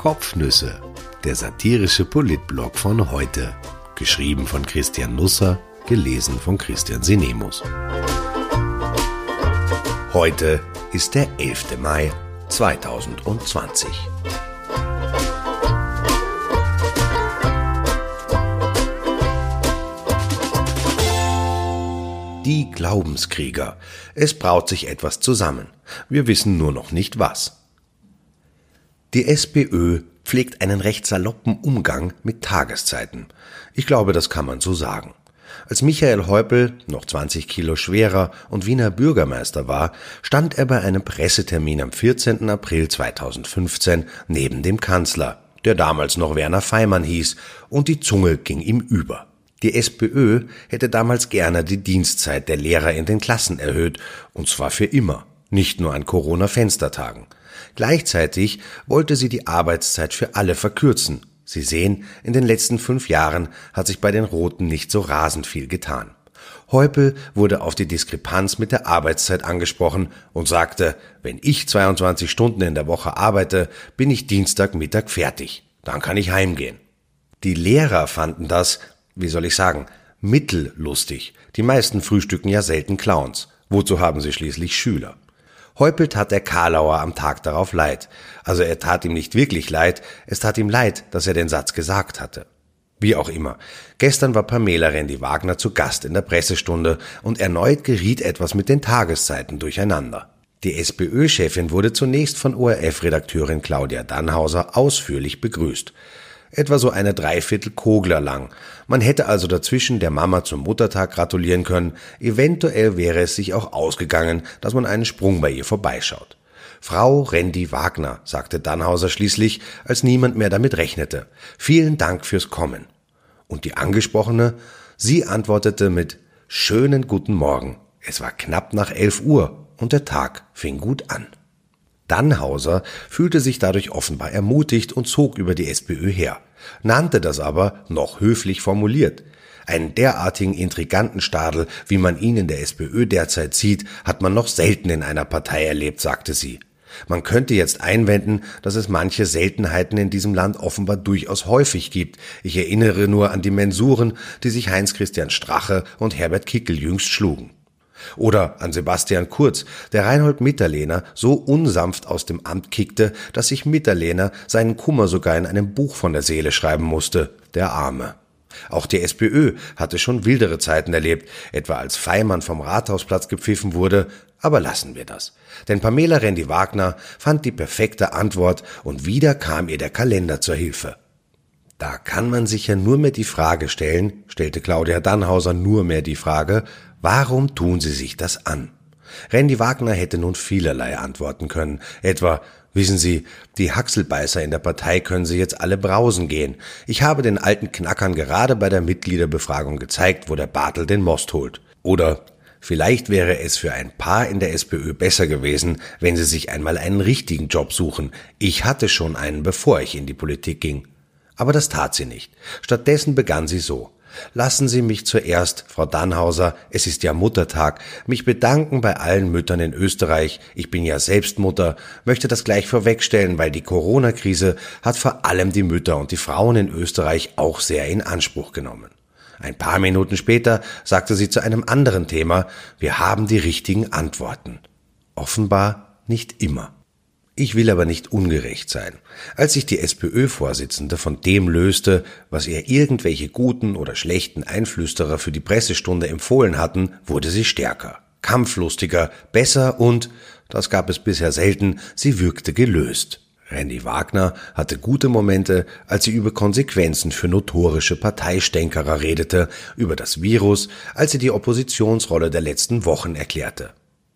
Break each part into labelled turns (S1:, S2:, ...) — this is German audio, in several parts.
S1: Kopfnüsse, der satirische Politblog von heute. Geschrieben von Christian Nusser, gelesen von Christian Sinemus. Heute ist der 11. Mai 2020. Die Glaubenskrieger. Es braut sich etwas zusammen. Wir wissen nur noch nicht was. Die SPÖ pflegt einen recht saloppen Umgang mit Tageszeiten. Ich glaube, das kann man so sagen. Als Michael Häupl noch 20 Kilo schwerer und Wiener Bürgermeister war, stand er bei einem Pressetermin am 14. April 2015 neben dem Kanzler, der damals noch Werner Feimann hieß, und die Zunge ging ihm über. Die SPÖ hätte damals gerne die Dienstzeit der Lehrer in den Klassen erhöht, und zwar für immer, nicht nur an Corona-Fenstertagen. Gleichzeitig wollte sie die Arbeitszeit für alle verkürzen. Sie sehen, in den letzten fünf Jahren hat sich bei den Roten nicht so rasend viel getan. Heupel wurde auf die Diskrepanz mit der Arbeitszeit angesprochen und sagte, wenn ich 22 Stunden in der Woche arbeite, bin ich Dienstagmittag fertig. Dann kann ich heimgehen. Die Lehrer fanden das, wie soll ich sagen, mittellustig. Die meisten frühstücken ja selten Clowns. Wozu haben sie schließlich Schüler? Heupel tat der Karlauer am Tag darauf leid. Also er tat ihm nicht wirklich leid, es tat ihm leid, dass er den Satz gesagt hatte. Wie auch immer. Gestern war Pamela Rendi Wagner zu Gast in der Pressestunde und erneut geriet etwas mit den Tageszeiten durcheinander. Die SPÖ-Chefin wurde zunächst von ORF-Redakteurin Claudia Dannhauser ausführlich begrüßt etwa so eine Dreiviertel Kogler lang. Man hätte also dazwischen der Mama zum Muttertag gratulieren können, eventuell wäre es sich auch ausgegangen, dass man einen Sprung bei ihr vorbeischaut. Frau Rendi Wagner, sagte Dannhauser schließlich, als niemand mehr damit rechnete. Vielen Dank fürs Kommen. Und die Angesprochene, sie antwortete mit schönen guten Morgen. Es war knapp nach elf Uhr und der Tag fing gut an. Dannhauser fühlte sich dadurch offenbar ermutigt und zog über die SPÖ her, nannte das aber, noch höflich formuliert, einen derartigen intriganten Stadel, wie man ihn in der SPÖ derzeit sieht, hat man noch selten in einer Partei erlebt, sagte sie. Man könnte jetzt einwenden, dass es manche Seltenheiten in diesem Land offenbar durchaus häufig gibt. Ich erinnere nur an die Mensuren, die sich Heinz Christian Strache und Herbert Kickel jüngst schlugen. Oder an Sebastian Kurz, der Reinhold Mitterlehner so unsanft aus dem Amt kickte, dass sich Mitterlehner seinen Kummer sogar in einem Buch von der Seele schreiben musste, der Arme. Auch die SPÖ hatte schon wildere Zeiten erlebt, etwa als Feimann vom Rathausplatz gepfiffen wurde, aber lassen wir das. Denn Pamela Rendi Wagner fand die perfekte Antwort und wieder kam ihr der Kalender zur Hilfe. Da kann man sich ja nur mehr die Frage stellen, stellte Claudia Dannhauser nur mehr die Frage, Warum tun sie sich das an? Randy Wagner hätte nun vielerlei antworten können, etwa Wissen Sie, die Haxelbeißer in der Partei können Sie jetzt alle brausen gehen. Ich habe den alten Knackern gerade bei der Mitgliederbefragung gezeigt, wo der Bartel den Most holt. Oder vielleicht wäre es für ein paar in der SPÖ besser gewesen, wenn sie sich einmal einen richtigen Job suchen. Ich hatte schon einen, bevor ich in die Politik ging. Aber das tat sie nicht. Stattdessen begann sie so. Lassen Sie mich zuerst, Frau Dannhauser, es ist ja Muttertag, mich bedanken bei allen Müttern in Österreich. Ich bin ja selbst Mutter, möchte das gleich vorwegstellen, weil die Corona-Krise hat vor allem die Mütter und die Frauen in Österreich auch sehr in Anspruch genommen. Ein paar Minuten später sagte sie zu einem anderen Thema, wir haben die richtigen Antworten. Offenbar nicht immer. Ich will aber nicht ungerecht sein. Als sich die SPÖ-Vorsitzende von dem löste, was ihr irgendwelche guten oder schlechten Einflüsterer für die Pressestunde empfohlen hatten, wurde sie stärker, kampflustiger, besser und, das gab es bisher selten, sie wirkte gelöst. Randy Wagner hatte gute Momente, als sie über Konsequenzen für notorische Parteistänkerer redete, über das Virus, als sie die Oppositionsrolle der letzten Wochen erklärte.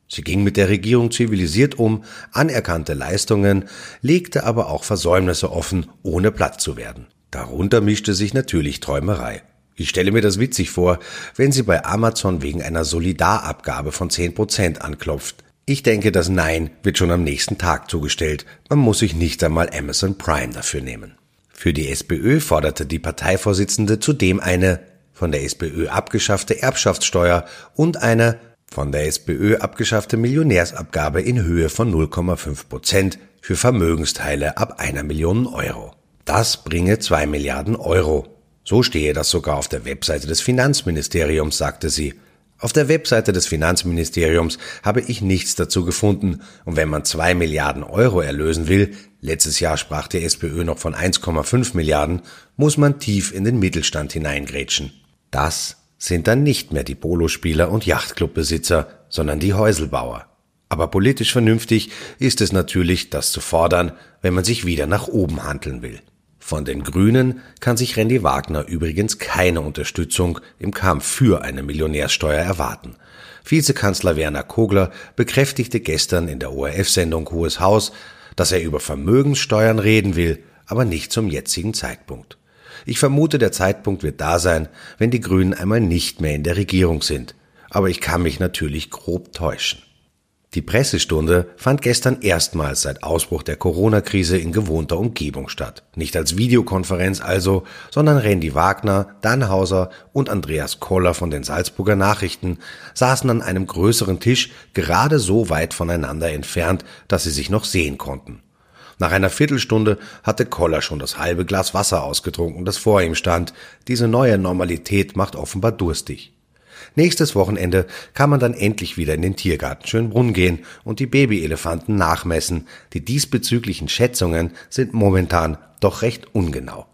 S1: Sie ging mit der Regierung zivilisiert um, anerkannte Leistungen, legte aber auch Versäumnisse offen, ohne platt zu werden. Darunter mischte sich natürlich Träumerei. Ich stelle mir das witzig vor, wenn sie bei Amazon wegen einer Solidarabgabe von 10% anklopft. Ich denke, das Nein wird schon am nächsten Tag zugestellt. Man muss sich nicht einmal Amazon Prime dafür nehmen. Für die SPÖ forderte die Parteivorsitzende zudem eine von der SPÖ abgeschaffte Erbschaftssteuer und eine von der SPÖ abgeschaffte Millionärsabgabe in Höhe von 0,5 Prozent für Vermögensteile ab einer Million Euro. Das bringe zwei Milliarden Euro. So stehe das sogar auf der Webseite des Finanzministeriums, sagte sie. Auf der Webseite des Finanzministeriums habe ich nichts dazu gefunden, und wenn man zwei Milliarden Euro erlösen will, letztes Jahr sprach die SPÖ noch von 1,5 Milliarden, muss man tief in den Mittelstand hineingrätschen. Das sind dann nicht mehr die Polospieler und Yachtclubbesitzer, sondern die Häuselbauer. Aber politisch vernünftig ist es natürlich, das zu fordern, wenn man sich wieder nach oben handeln will. Von den Grünen kann sich Randy Wagner übrigens keine Unterstützung im Kampf für eine Millionärsteuer erwarten. Vizekanzler Werner Kogler bekräftigte gestern in der ORF-Sendung Hohes Haus, dass er über Vermögenssteuern reden will, aber nicht zum jetzigen Zeitpunkt. Ich vermute, der Zeitpunkt wird da sein, wenn die Grünen einmal nicht mehr in der Regierung sind. Aber ich kann mich natürlich grob täuschen. Die Pressestunde fand gestern erstmals seit Ausbruch der Corona-Krise in gewohnter Umgebung statt. Nicht als Videokonferenz also, sondern Randy Wagner, Dannhauser und Andreas Koller von den Salzburger Nachrichten saßen an einem größeren Tisch gerade so weit voneinander entfernt, dass sie sich noch sehen konnten. Nach einer Viertelstunde hatte Koller schon das halbe Glas Wasser ausgetrunken, das vor ihm stand. Diese neue Normalität macht offenbar durstig. Nächstes Wochenende kann man dann endlich wieder in den Tiergarten Schönbrunn gehen und die Babyelefanten nachmessen. Die diesbezüglichen Schätzungen sind momentan doch recht ungenau.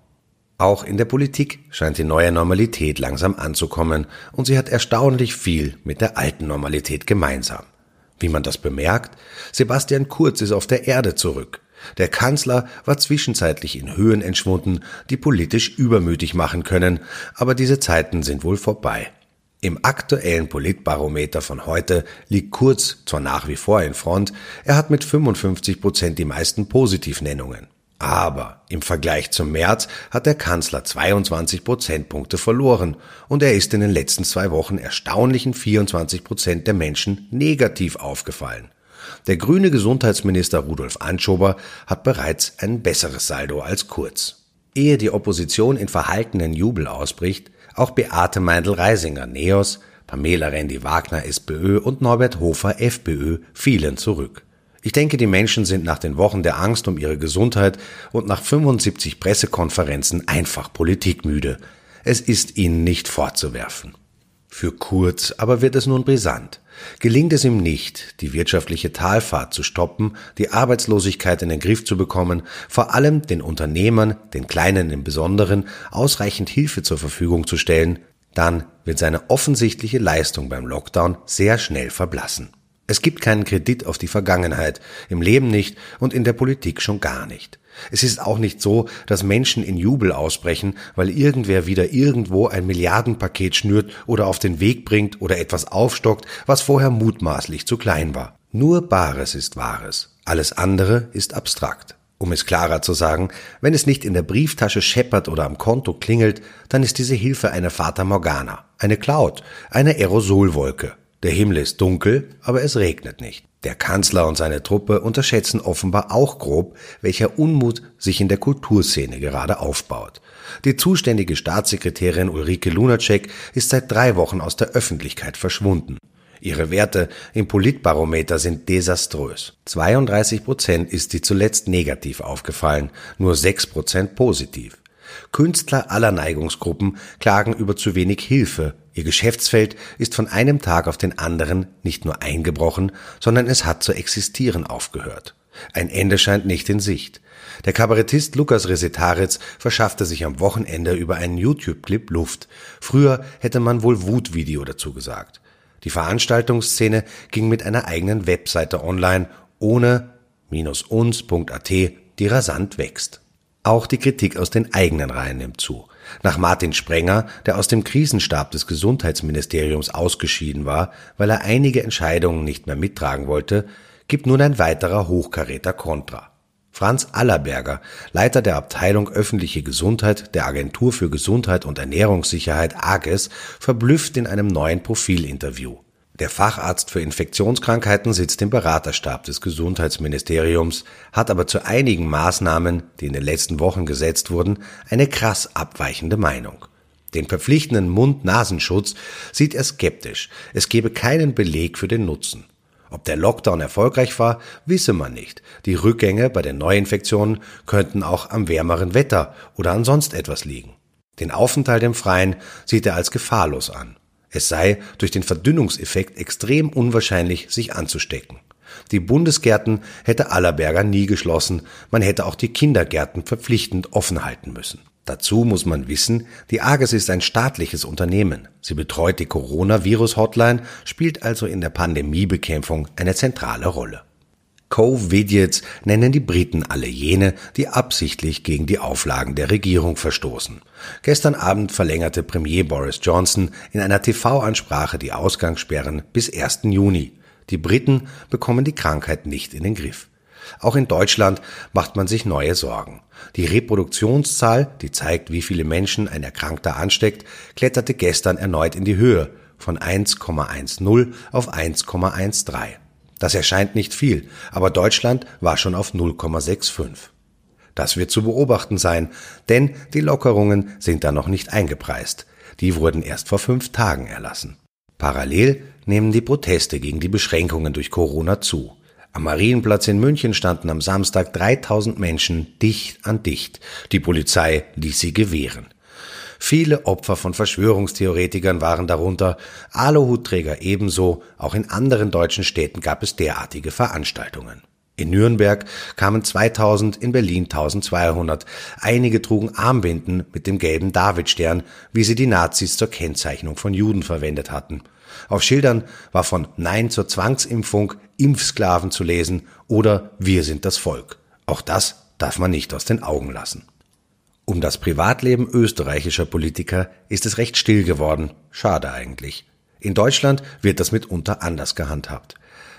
S1: Auch in der Politik scheint die neue Normalität langsam anzukommen und sie hat erstaunlich viel mit der alten Normalität gemeinsam. Wie man das bemerkt, Sebastian Kurz ist auf der Erde zurück. Der Kanzler war zwischenzeitlich in Höhen entschwunden, die politisch übermütig machen können, aber diese Zeiten sind wohl vorbei. Im aktuellen Politbarometer von heute liegt Kurz zwar nach wie vor in Front, er hat mit 55 Prozent die meisten Positivnennungen. Aber im Vergleich zum März hat der Kanzler 22 Prozentpunkte verloren und er ist in den letzten zwei Wochen erstaunlichen 24 Prozent der Menschen negativ aufgefallen. Der grüne Gesundheitsminister Rudolf Anschober hat bereits ein besseres Saldo als Kurz. Ehe die Opposition in verhaltenen Jubel ausbricht, auch Beate Meindl-Reisinger, NEOS, Pamela Rendi-Wagner, SPÖ und Norbert Hofer, FPÖ, fielen zurück. Ich denke, die Menschen sind nach den Wochen der Angst um ihre Gesundheit und nach 75 Pressekonferenzen einfach politikmüde. Es ist ihnen nicht vorzuwerfen. Für Kurz aber wird es nun brisant. Gelingt es ihm nicht, die wirtschaftliche Talfahrt zu stoppen, die Arbeitslosigkeit in den Griff zu bekommen, vor allem den Unternehmern, den Kleinen im Besonderen, ausreichend Hilfe zur Verfügung zu stellen, dann wird seine offensichtliche Leistung beim Lockdown sehr schnell verblassen. Es gibt keinen Kredit auf die Vergangenheit, im Leben nicht und in der Politik schon gar nicht. Es ist auch nicht so, dass Menschen in Jubel ausbrechen, weil irgendwer wieder irgendwo ein Milliardenpaket schnürt oder auf den Weg bringt oder etwas aufstockt, was vorher mutmaßlich zu klein war. Nur Bares ist Wahres. Alles andere ist abstrakt. Um es klarer zu sagen, wenn es nicht in der Brieftasche scheppert oder am Konto klingelt, dann ist diese Hilfe eine Fata Morgana, eine Cloud, eine Aerosolwolke. Der Himmel ist dunkel, aber es regnet nicht. Der Kanzler und seine Truppe unterschätzen offenbar auch grob, welcher Unmut sich in der Kulturszene gerade aufbaut. Die zuständige Staatssekretärin Ulrike Lunacek ist seit drei Wochen aus der Öffentlichkeit verschwunden. Ihre Werte im Politbarometer sind desaströs. 32 Prozent ist sie zuletzt negativ aufgefallen, nur 6 Prozent positiv. Künstler aller Neigungsgruppen klagen über zu wenig Hilfe. Ihr Geschäftsfeld ist von einem Tag auf den anderen nicht nur eingebrochen, sondern es hat zu existieren aufgehört. Ein Ende scheint nicht in Sicht. Der Kabarettist Lukas Resetaritz verschaffte sich am Wochenende über einen YouTube-Clip Luft. Früher hätte man wohl Wutvideo dazu gesagt. Die Veranstaltungsszene ging mit einer eigenen Webseite online, ohne uns.at, die rasant wächst. Auch die Kritik aus den eigenen Reihen nimmt zu. Nach Martin Sprenger, der aus dem Krisenstab des Gesundheitsministeriums ausgeschieden war, weil er einige Entscheidungen nicht mehr mittragen wollte, gibt nun ein weiterer Hochkaräter Kontra. Franz Allerberger, Leiter der Abteilung öffentliche Gesundheit der Agentur für Gesundheit und Ernährungssicherheit AGES, verblüfft in einem neuen Profilinterview. Der Facharzt für Infektionskrankheiten sitzt im Beraterstab des Gesundheitsministeriums, hat aber zu einigen Maßnahmen, die in den letzten Wochen gesetzt wurden, eine krass abweichende Meinung. Den verpflichtenden Mund-Nasenschutz sieht er skeptisch. Es gebe keinen Beleg für den Nutzen. Ob der Lockdown erfolgreich war, wisse man nicht. Die Rückgänge bei den Neuinfektionen könnten auch am wärmeren Wetter oder an sonst etwas liegen. Den Aufenthalt im Freien sieht er als gefahrlos an. Es sei durch den Verdünnungseffekt extrem unwahrscheinlich, sich anzustecken. Die Bundesgärten hätte Allerberger nie geschlossen, man hätte auch die Kindergärten verpflichtend offen halten müssen. Dazu muss man wissen, die Arges ist ein staatliches Unternehmen. Sie betreut die Coronavirus-Hotline, spielt also in der Pandemiebekämpfung eine zentrale Rolle. Covidiots nennen die Briten alle jene, die absichtlich gegen die Auflagen der Regierung verstoßen. Gestern Abend verlängerte Premier Boris Johnson in einer TV-Ansprache die Ausgangssperren bis 1. Juni. Die Briten bekommen die Krankheit nicht in den Griff. Auch in Deutschland macht man sich neue Sorgen. Die Reproduktionszahl, die zeigt, wie viele Menschen ein Erkrankter ansteckt, kletterte gestern erneut in die Höhe von 1,10 auf 1,13. Das erscheint nicht viel, aber Deutschland war schon auf 0,65. Das wird zu beobachten sein, denn die Lockerungen sind da noch nicht eingepreist. Die wurden erst vor fünf Tagen erlassen. Parallel nehmen die Proteste gegen die Beschränkungen durch Corona zu. Am Marienplatz in München standen am Samstag 3000 Menschen dicht an dicht. Die Polizei ließ sie gewähren. Viele Opfer von Verschwörungstheoretikern waren darunter, Aluhutträger ebenso, auch in anderen deutschen Städten gab es derartige Veranstaltungen. In Nürnberg kamen 2000, in Berlin 1200. Einige trugen Armbinden mit dem gelben Davidstern, wie sie die Nazis zur Kennzeichnung von Juden verwendet hatten. Auf Schildern war von Nein zur Zwangsimpfung, Impfsklaven zu lesen oder Wir sind das Volk. Auch das darf man nicht aus den Augen lassen. Um das Privatleben österreichischer Politiker ist es recht still geworden. Schade eigentlich. In Deutschland wird das mitunter anders gehandhabt.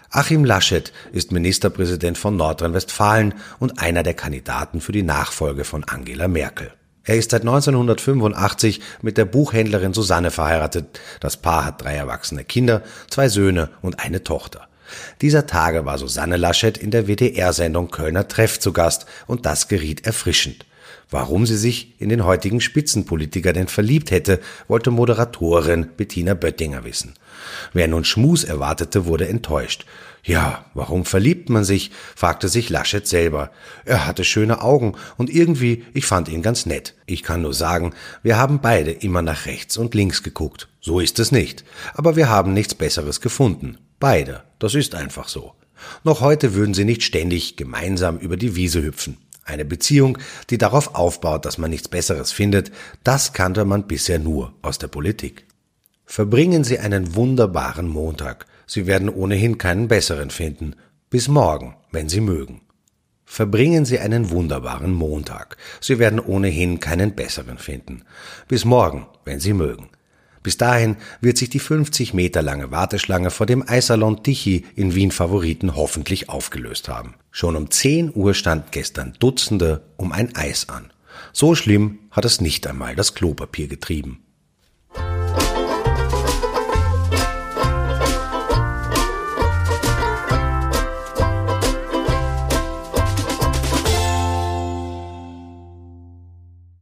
S1: Achim Laschet ist Ministerpräsident von Nordrhein-Westfalen und einer der Kandidaten für die Nachfolge von Angela Merkel. Er ist seit 1985 mit der Buchhändlerin Susanne verheiratet. Das Paar hat drei erwachsene Kinder, zwei Söhne und eine Tochter. Dieser Tage war Susanne Laschet in der WDR-Sendung Kölner Treff zu Gast und das geriet erfrischend. Warum sie sich in den heutigen Spitzenpolitiker denn verliebt hätte, wollte Moderatorin Bettina Böttinger wissen. Wer nun Schmus erwartete, wurde enttäuscht. Ja, warum verliebt man sich? fragte sich Laschet selber. Er hatte schöne Augen und irgendwie, ich fand ihn ganz nett. Ich kann nur sagen, wir haben beide immer nach rechts und links geguckt. So ist es nicht. Aber wir haben nichts Besseres gefunden. Beide. Das ist einfach so. Noch heute würden sie nicht ständig gemeinsam über die Wiese hüpfen. Eine Beziehung, die darauf aufbaut, dass man nichts Besseres findet, das kannte man bisher nur aus der Politik. Verbringen Sie einen wunderbaren Montag. Sie werden ohnehin keinen besseren finden. Bis morgen, wenn Sie mögen. Verbringen Sie einen wunderbaren Montag. Sie werden ohnehin keinen besseren finden. Bis morgen, wenn Sie mögen. Bis dahin wird sich die 50 Meter lange Warteschlange vor dem Eissalon Tichy in Wien Favoriten hoffentlich aufgelöst haben. Schon um 10 Uhr stand gestern Dutzende um ein Eis an. So schlimm hat es nicht einmal das Klopapier getrieben.